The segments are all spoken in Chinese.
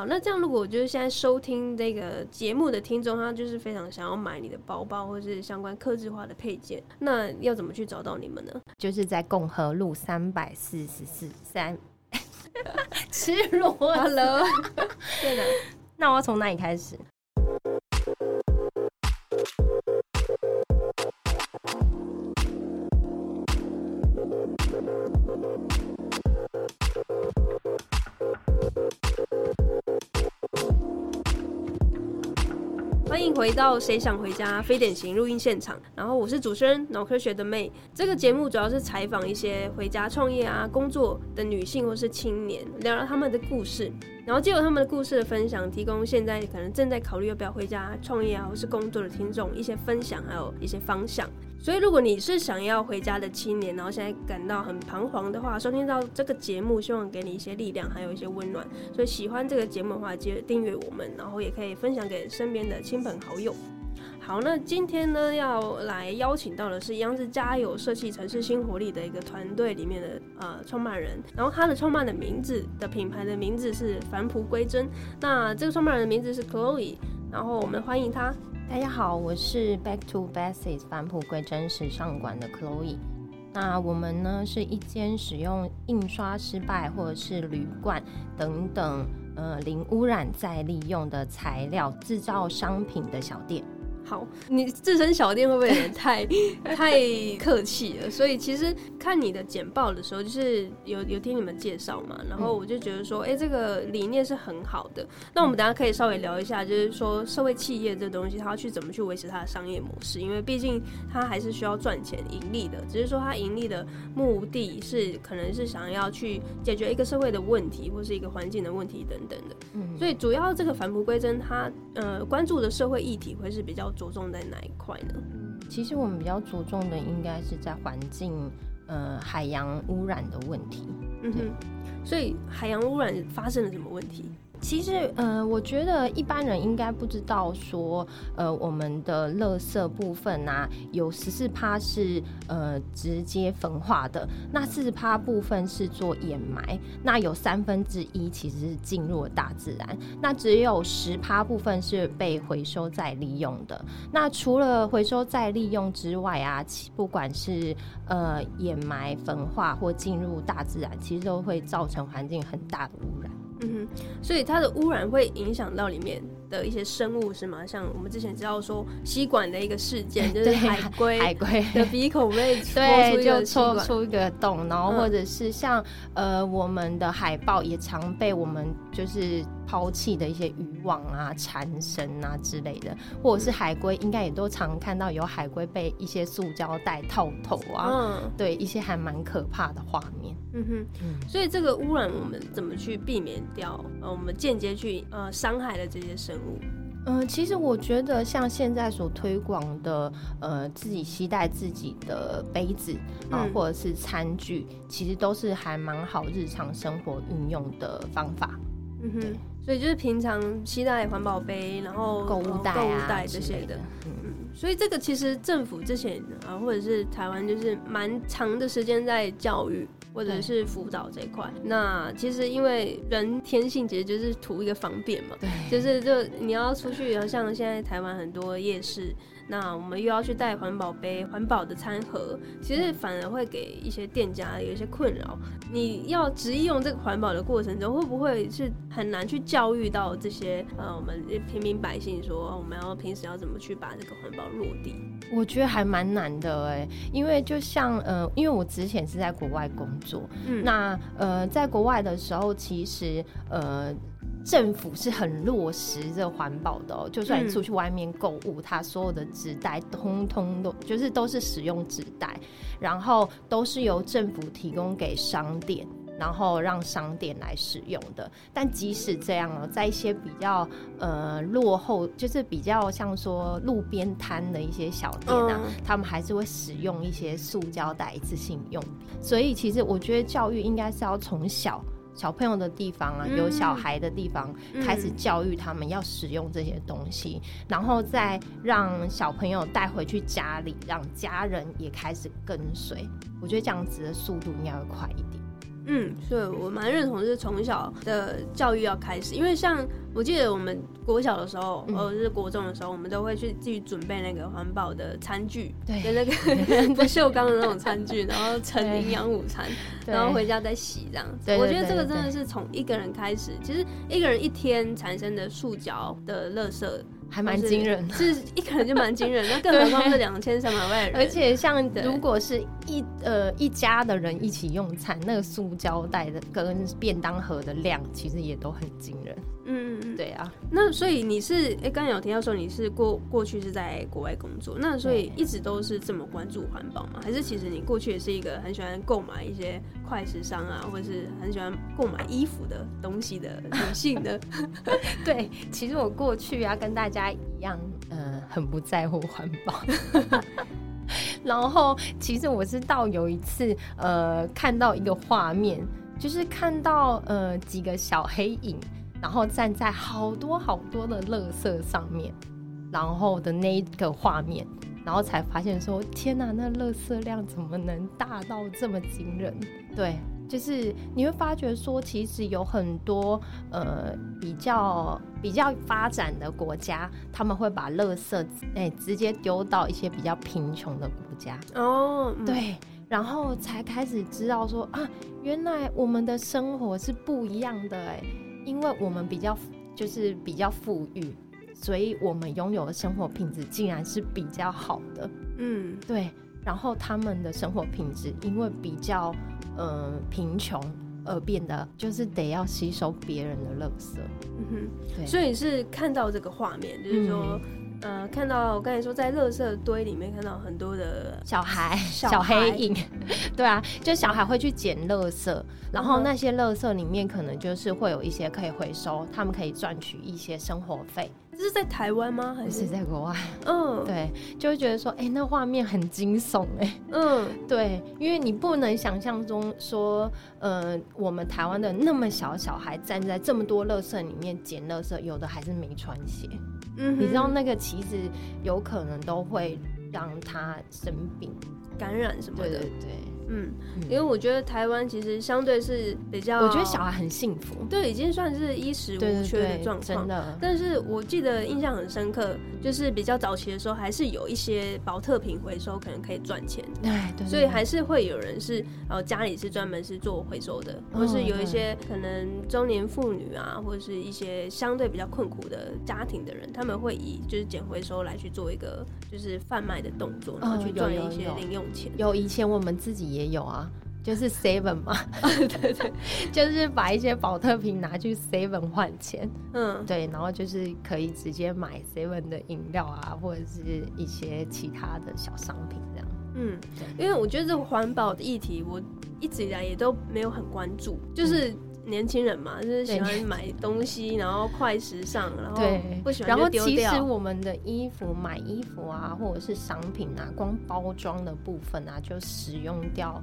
好，那这样如果就是现在收听这个节目的听众，他就是非常想要买你的包包或是相关刻字化的配件，那要怎么去找到你们呢？就是在共和路三百四十四三，吃螺，Hello，对的，那我要从哪里开始？回到《谁想回家》非典型录音现场，然后我是主持人脑科学的妹。这个节目主要是采访一些回家创业啊、工作的女性或是青年，聊聊他们的故事。然后借由他们的故事的分享，提供现在可能正在考虑要不要回家创业啊，或是工作的听众一些分享，还有一些方向。所以，如果你是想要回家的青年，然后现在感到很彷徨的话，收听到这个节目，希望给你一些力量，还有一些温暖。所以，喜欢这个节目的话，记得订阅我们，然后也可以分享给身边的亲朋好友。好，那今天呢，要来邀请到的是央视加油设计城市新活力的一个团队里面的呃创办人，然后他的创办的名字的品牌的名字是返璞归真。那这个创办人的名字是 Chloe，然后我们欢迎他。大家好，我是 Back to Basics 返璞归真时尚馆的 Chloe。那我们呢是一间使用印刷失败或者是铝罐等等呃零污染再利用的材料制造商品的小店。好，你自身小店会不会有点太 太客气了？所以其实看你的简报的时候，就是有有听你们介绍嘛，然后我就觉得说，哎，这个理念是很好的。那我们等下可以稍微聊一下，就是说社会企业这东西，它要去怎么去维持它的商业模式？因为毕竟它还是需要赚钱盈利的，只是说它盈利的目的是可能是想要去解决一个社会的问题，或是一个环境的问题等等的。嗯，所以主要这个返璞归真，它呃关注的社会议题会是比较。着重在哪一块呢？其实我们比较着重的应该是在环境，呃，海洋污染的问题。嗯哼，所以海洋污染发生了什么问题？其实，呃，我觉得一般人应该不知道说，呃，我们的垃圾部分啊，有十四趴是呃直接焚化的，那四十趴部分是做掩埋，那有三分之一其实是进入了大自然，那只有十趴部分是被回收再利用的。那除了回收再利用之外啊，不管是呃掩埋、焚化或进入大自然，其实都会造成环境很大的污染。嗯哼，所以它的污染会影响到里面的一些生物是吗？像我们之前知道说吸管的一个事件，就是海龟海龟的鼻孔被 对就戳出一个洞，然后或者是像呃我们的海豹也常被我们就是抛弃的一些渔网啊、缠绳啊之类的，或者是海龟，应该也都常看到有海龟被一些塑胶袋套头啊，嗯，对，一些还蛮可怕的画面。嗯哼，所以这个污染我们怎么去避免掉？呃，我们间接去呃伤害了这些生物。嗯，其实我觉得像现在所推广的呃自己携带自己的杯子啊，或者是餐具，其实都是还蛮好日常生活运用的方法。嗯哼，所以就是平常携带环保杯，然后购物袋啊这些的。嗯嗯，所以这个其实政府之前啊，或者是台湾，就是蛮长的时间在教育。或者是辅导这一块，那其实因为人天性其实就是图一个方便嘛，对，就是就你要出去，像现在台湾很多夜市。那我们又要去带环保杯、环保的餐盒，其实反而会给一些店家有一些困扰。你要执意用这个环保的过程中，会不会是很难去教育到这些呃我们平民百姓，说我们要平时要怎么去把这个环保落地？我觉得还蛮难的哎，因为就像呃，因为我之前是在国外工作，嗯，那呃，在国外的时候，其实呃。政府是很落实这环保的哦，就算你出去外面购物，它所有的纸袋通通都就是都是使用纸袋，然后都是由政府提供给商店，然后让商店来使用的。但即使这样哦，在一些比较呃落后，就是比较像说路边摊的一些小店啊，他们还是会使用一些塑胶袋一次性用品。所以其实我觉得教育应该是要从小。小朋友的地方啊，有小孩的地方，开始教育他们要使用这些东西，然后再让小朋友带回去家里，让家人也开始跟随。我觉得这样子的速度应该会快一点。嗯，对我蛮认同，是从小的教育要开始，因为像我记得我们国小的时候，或者是国中的时候，我们都会去自己准备那个环保的餐具，对，跟那个 不锈钢的那种餐具，然后盛营养午餐，然后回家再洗这样子。我觉得这个真的是从一个人开始，其实一个人一天产生的塑胶的垃圾。还蛮惊人的，是一个人就蛮惊人，那更何况是两千三百万人。而且像如果是一呃一家的人一起用餐，那个塑胶袋的跟便当盒的量，其实也都很惊人。嗯嗯嗯，对啊。那所以你是哎，刚刚有提到说你是过过去是在国外工作，那所以一直都是这么关注环保吗？还是其实你过去也是一个很喜欢购买一些快时尚啊，或者是很喜欢购买衣服的东西的女性的？对，其实我过去啊，跟大家一样，呃，很不在乎环保。然后，其实我是到有一次，呃，看到一个画面，就是看到呃几个小黑影。然后站在好多好多的垃圾上面，然后的那个画面，然后才发现说：天哪，那垃圾量怎么能大到这么惊人？对，就是你会发觉说，其实有很多呃比较比较发展的国家，他们会把垃圾哎直接丢到一些比较贫穷的国家哦，对，然后才开始知道说啊，原来我们的生活是不一样的哎。因为我们比较就是比较富裕，所以我们拥有的生活品质竟然是比较好的。嗯，对。然后他们的生活品质因为比较呃贫穷而变得就是得要吸收别人的垃圾。嗯哼，对。所以是看到这个画面，就是说。呃，看到我刚才说在垃圾堆里面看到很多的小孩小黑影，对啊，就小孩会去捡垃圾，然后那些垃圾里面可能就是会有一些可以回收，他们可以赚取一些生活费。这是在台湾吗？还是在国外？嗯，对，就会觉得说，哎，那画面很惊悚，哎，嗯，对，因为你不能想象中说，呃，我们台湾的那么小小孩站在这么多垃圾里面捡垃圾，有的还是没穿鞋。嗯你知道那个其实有可能都会让他生病、感染什么的。对对对。嗯，因为我觉得台湾其实相对是比较，我觉得小孩很幸福，对，已经算是衣食无缺的状况。真的，但是我记得印象很深刻，就是比较早期的时候，还是有一些保特瓶回收可能可以赚钱，对对，所以还是会有人是，呃，家里是专门是做回收的，或是有一些可能中年妇女啊，或者是一些相对比较困苦的家庭的人，他们会以就是捡回收来去做一个就是贩卖的动作，然后去赚一些零用钱。有以前我们自己也。也有啊，就是 seven 嘛，对对，就是把一些保特瓶拿去 seven 换钱，嗯，对，然后就是可以直接买 seven 的饮料啊，或者是一些其他的小商品这样，嗯，因为我觉得这个环保的议题，我一直以来也都没有很关注，就是。年轻人嘛，就是喜欢买东西，然后快时尚，然后不喜欢然后其实我们的衣服买衣服啊，或者是商品啊，光包装的部分啊，就使用掉，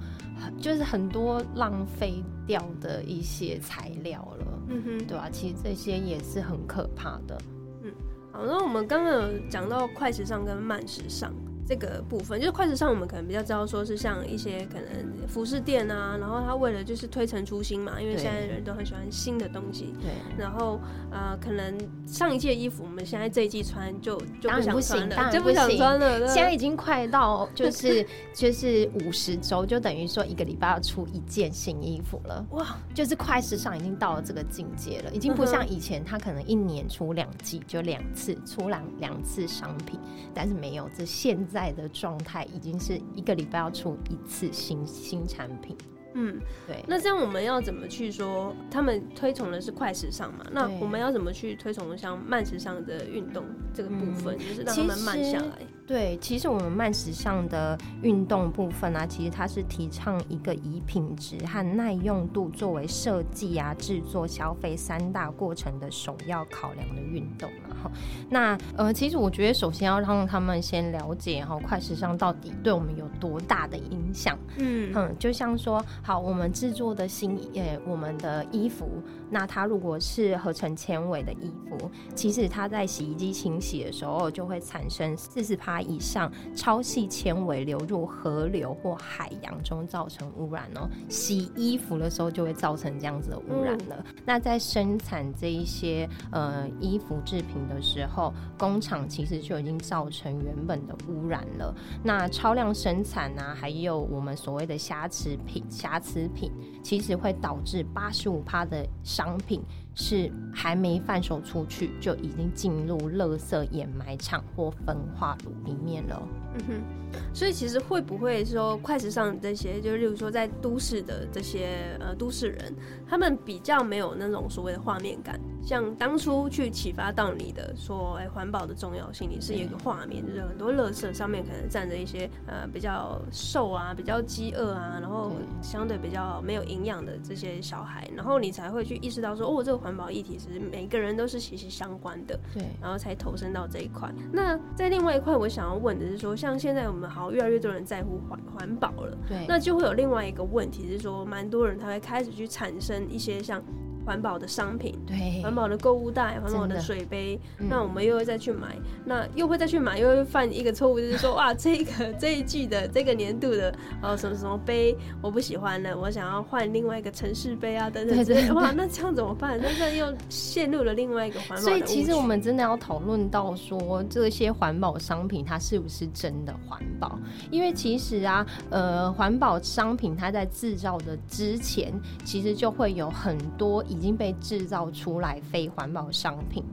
就是很多浪费掉的一些材料了。嗯哼，对啊？其实这些也是很可怕的。嗯，好，那我们刚刚有讲到快时尚跟慢时尚。这个部分就是快时尚，我们可能比较知道说是像一些可能服饰店啊，然后他为了就是推陈出新嘛，因为现在人都很喜欢新的东西。对。然后呃，可能上一季的衣服，我们现在这一季穿就就不想穿了，就不想穿了。现在已经快到就 是就是五十周，就等于说一个礼拜要出一件新衣服了。哇！就是快时尚已经到了这个境界了，已经不像以前他可能一年出两季就两次出两两次商品，但是没有这现在。在的状态已经是一个礼拜要出一次新新产品。嗯，对。那这样我们要怎么去说？他们推崇的是快时尚嘛？那我们要怎么去推崇像慢时尚的运动这个部分，就是让他们慢下来？对，其实我们慢时尚的运动部分啊，其实它是提倡一个以品质和耐用度作为设计啊、制作、消费三大过程的首要考量的运动啊。哈，那呃，其实我觉得首先要让他们先了解哈，快时尚到底对我们有多大的影响。嗯嗯，就像说，好，我们制作的新呃，我们的衣服，那它如果是合成纤维的衣服，其实它在洗衣机清洗的时候就会产生四十帕。趴以上超细纤维流入河流或海洋中，造成污染哦。洗衣服的时候就会造成这样子的污染了。那在生产这一些呃衣服制品的时候，工厂其实就已经造成原本的污染了。那超量生产啊，还有我们所谓的瑕疵品、瑕疵品，其实会导致八十五趴的商品。是还没贩售出去，就已经进入垃圾掩埋场或焚化炉里面了。嗯哼，所以其实会不会说快时尚这些，就例如说在都市的这些呃都市人，他们比较没有那种所谓的画面感。像当初去启发到你的说，哎，环保的重要性，你是有一个画面，就是很多垃圾上面可能站着一些呃比较瘦啊、比较饥饿啊，然后相对比较没有营养的这些小孩，然后你才会去意识到说，哦，这个环保议题是每个人都是息息相关的，对，然后才投身到这一块。那在另外一块，我想要问的是说，像现在我们好越来越多人在乎环环保了，对，那就会有另外一个问题是说，蛮多人他会开始去产生一些像。环保的商品，对，环保的购物袋，环保的水杯，那我们又会再去买，那又会再去买，又会犯一个错误，就是说，哇，这个这一季的这个年度的，哦，什么什么杯我不喜欢了，我想要换另外一个城市杯啊，等等之类，哇，那这样怎么办？那这又陷入了另外一个环保。所以其实我们真的要讨论到说，这些环保商品它是不是真的环保？因为其实啊，呃，环保商品它在制造的之前，其实就会有很多。已经被制造出来非环保商品，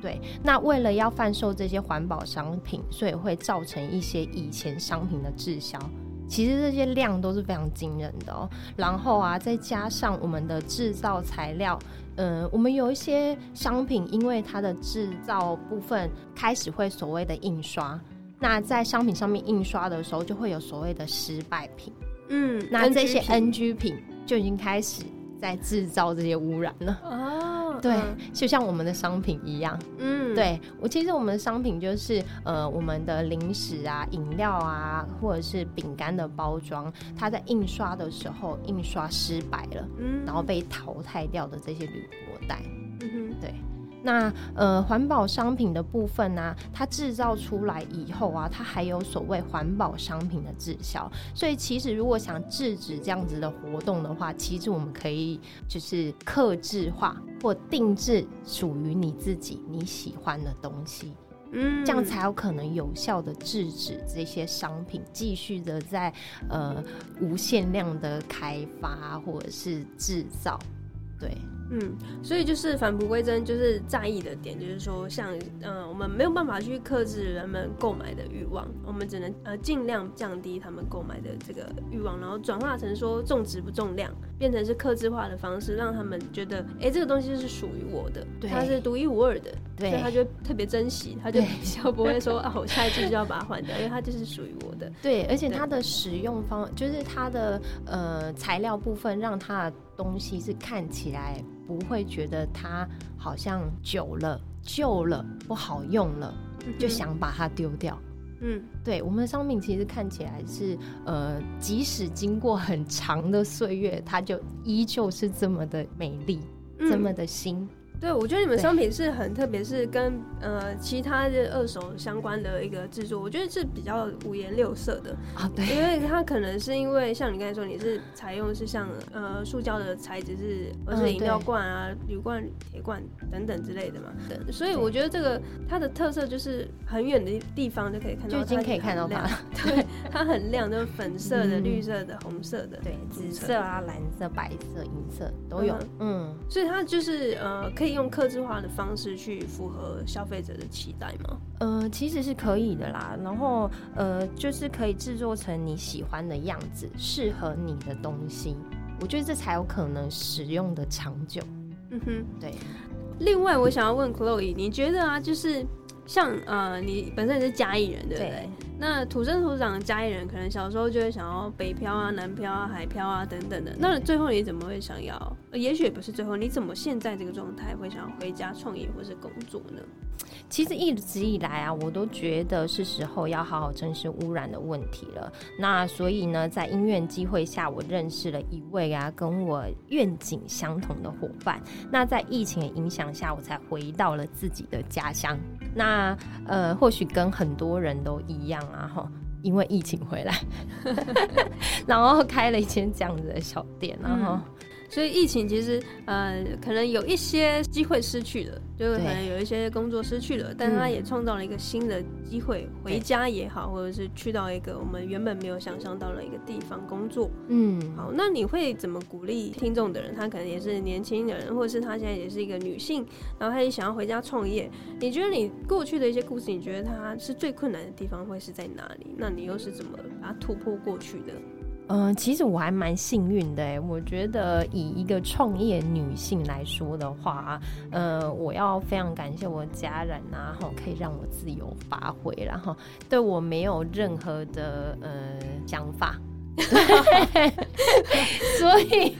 对。那为了要贩售这些环保商品，所以会造成一些以前商品的滞销。其实这些量都是非常惊人的哦。然后啊，再加上我们的制造材料，嗯，我们有一些商品，因为它的制造部分开始会所谓的印刷，那在商品上面印刷的时候，就会有所谓的失败品。嗯，那这些 NG 品就已经开始。在制造这些污染呢？哦，对，就像我们的商品一样，嗯，对我其实我们的商品就是呃，我们的零食啊、饮料啊，或者是饼干的包装，它在印刷的时候印刷失败了，嗯，然后被淘汰掉的这些铝箔袋，嗯哼，对。那呃，环保商品的部分呢，它制造出来以后啊，它还有所谓环保商品的滞销。所以其实如果想制止这样子的活动的话，其实我们可以就是克制化或定制属于你自己你喜欢的东西，嗯，这样才有可能有效的制止这些商品继续的在呃无限量的开发或者是制造，对。嗯，所以就是返璞归真，就是在意的点，就是说，像嗯，我们没有办法去克制人们购买的欲望，我们只能呃尽量降低他们购买的这个欲望，然后转化成说重质不重量，变成是克制化的方式，让他们觉得，哎，这个东西是属于我的，它是独一无二的，所以他就特别珍惜，他就比较不会说啊，我下一次就要把它换掉，因为它就是属于我的。对，而且它的使用方，就是它的呃材料部分，让它的东西是看起来。不会觉得它好像久了、旧了、不好用了，就想把它丢掉。嗯，对，我们的商品其实看起来是，呃，即使经过很长的岁月，它就依旧是这么的美丽，这么的新。对，我觉得你们商品是很特别，是跟呃其他的二手相关的一个制作，我觉得是比较五颜六色的啊。对，因为它可能是因为像你刚才说，你是采用是像呃塑胶的材质，是而是饮料罐啊、铝罐、铁罐等等之类的嘛。对，所以我觉得这个它的特色就是很远的地方就可以看到，就已经可以看到它。对，它很亮，就是粉色的、绿色的、红色的，对，紫色啊、蓝色、白色、银色都有。嗯，所以它就是呃可以。用克制化的方式去符合消费者的期待吗？呃，其实是可以的啦。然后呃，就是可以制作成你喜欢的样子，适合你的东西。我觉得这才有可能使用的长久。嗯哼，对。另外，我想要问 Chloe，你觉得啊，就是像呃，你本身也是嘉义人，对不对？那土生土长的嘉义人，可能小时候就会想要北漂啊、南漂啊、海漂啊等等的。那最后你怎么会想要？也许也不是最后，你怎么现在这个状态会想要回家创业或是工作呢？其实一直以来啊，我都觉得是时候要好好正视污染的问题了。那所以呢，在因缘机会下，我认识了一位啊跟我愿景相同的伙伴。那在疫情的影响下，我才回到了自己的家乡。那呃，或许跟很多人都一样啊，哈，因为疫情回来，然后开了一间这样子的小店，然后。所以疫情其实呃，可能有一些机会失去了，就是可能有一些工作失去了，但他也创造了一个新的机会，回家也好，或者是去到一个我们原本没有想象到的一个地方工作。嗯，好，那你会怎么鼓励听众的人？他可能也是年轻的人，或者是他现在也是一个女性，然后他也想要回家创业。你觉得你过去的一些故事，你觉得他是最困难的地方会是在哪里？那你又是怎么把它突破过去的？嗯，其实我还蛮幸运的我觉得以一个创业女性来说的话，呃，我要非常感谢我家人啊，哈，可以让我自由发挥，然后对我没有任何的呃想法。所以，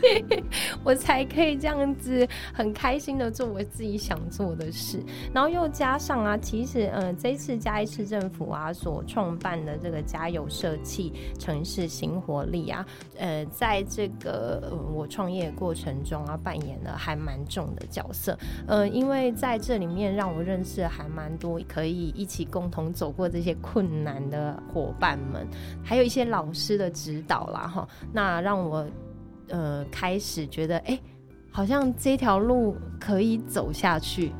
我才可以这样子很开心的做我自己想做的事。然后又加上啊，其实嗯，这次嘉义市政府啊所创办的这个加油社气城市新活力啊，呃，在这个我创业过程中啊，扮演了还蛮重的角色。呃，因为在这里面让我认识还蛮多可以一起共同走过这些困难的伙伴们，还有一些老师的指。导了哈，那让我呃开始觉得，哎，好像这条路可以走下去。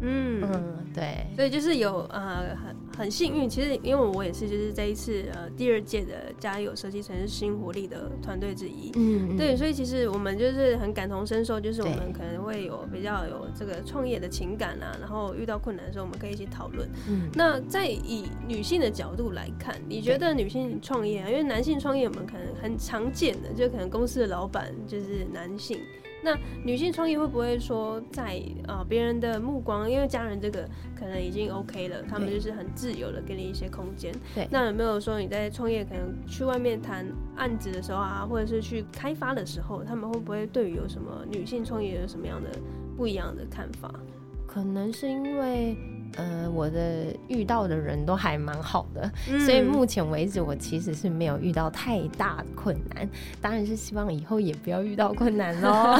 嗯。嗯，对，所以就是有呃很很幸运，其实因为我也是就是这一次呃第二届的加油设计城市新活力的团队之一，嗯，对，所以其实我们就是很感同身受，就是我们可能会有比较有这个创业的情感啊，然后遇到困难的时候，我们可以一起讨论。嗯，那在以女性的角度来看，你觉得女性创业，啊，因为男性创业我们可能很常见的，就可能公司的老板就是男性。那女性创业会不会说在啊别人的目光，因为家人这个可能已经 OK 了，他们就是很自由的给你一些空间。对，那有没有说你在创业可能去外面谈案子的时候啊，或者是去开发的时候，他们会不会对于有什么女性创业有什么样的不一样的看法？可能是因为。呃，我的遇到的人都还蛮好的，所以目前为止我其实是没有遇到太大困难。当然是希望以后也不要遇到困难喽。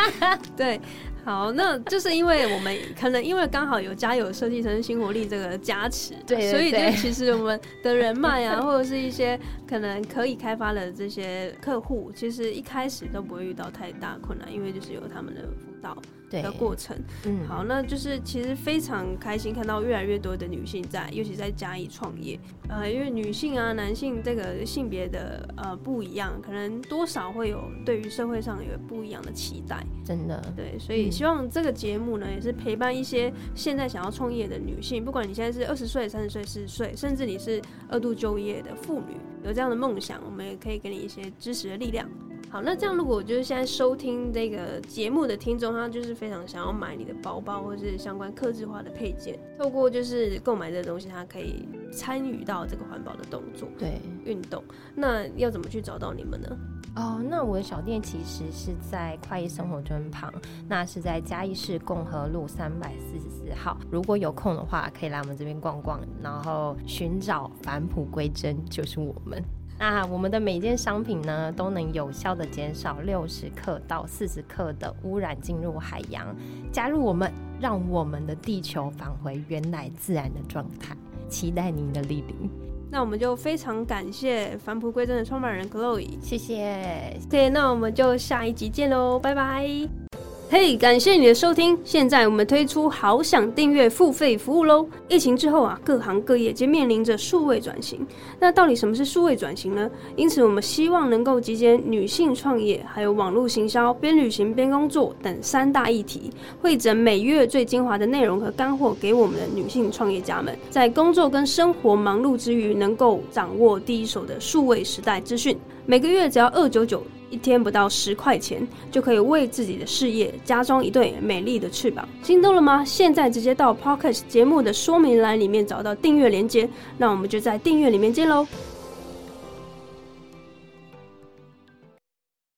对，好，那就是因为我们可能因为刚好有家有设计成新活力这个加持，对，所以就其实我们的人脉啊，或者是一些可能可以开发的这些客户，其实一开始都不会遇到太大困难，因为就是有他们的辅导。的过程，嗯，好，那就是其实非常开心看到越来越多的女性在，尤其在嘉义创业，呃，因为女性啊、男性这个性别的呃不一样，可能多少会有对于社会上有不一样的期待，真的，对，所以希望这个节目呢，也是陪伴一些现在想要创业的女性，不管你现在是二十岁、三十岁、四十岁，甚至你是二度就业的妇女，有这样的梦想，我们也可以给你一些支持的力量。好，那这样如果就是现在收听这个节目的听众，他就是非常想要买你的包包或是相关刻字化的配件，透过就是购买这个东西，他可以参与到这个环保的动作，对运动。那要怎么去找到你们呢？哦，那我的小店其实是在快意生活村旁，那是在嘉义市共和路三百四十四号。如果有空的话，可以来我们这边逛逛，然后寻找返璞归真，就是我们。那我们的每件商品呢，都能有效的减少六十克到四十克的污染进入海洋。加入我们，让我们的地球返回原来自然的状态。期待您的莅临。那我们就非常感谢返璞归真的创办人 Chloe，谢谢。对，那我们就下一集见喽，拜拜。嘿，感谢你的收听！现在我们推出好想订阅付费服务喽。疫情之后啊，各行各业皆面临着数位转型。那到底什么是数位转型呢？因此，我们希望能够集结女性创业、还有网络行销、边旅行边工作等三大议题，汇整每月最精华的内容和干货，给我们的女性创业家们，在工作跟生活忙碌之余，能够掌握第一手的数位时代资讯。每个月只要二九九。一天不到十块钱，就可以为自己的事业加装一对美丽的翅膀。心动了吗？现在直接到 Pocket 节目的说明栏里面找到订阅链接，那我们就在订阅里面见喽。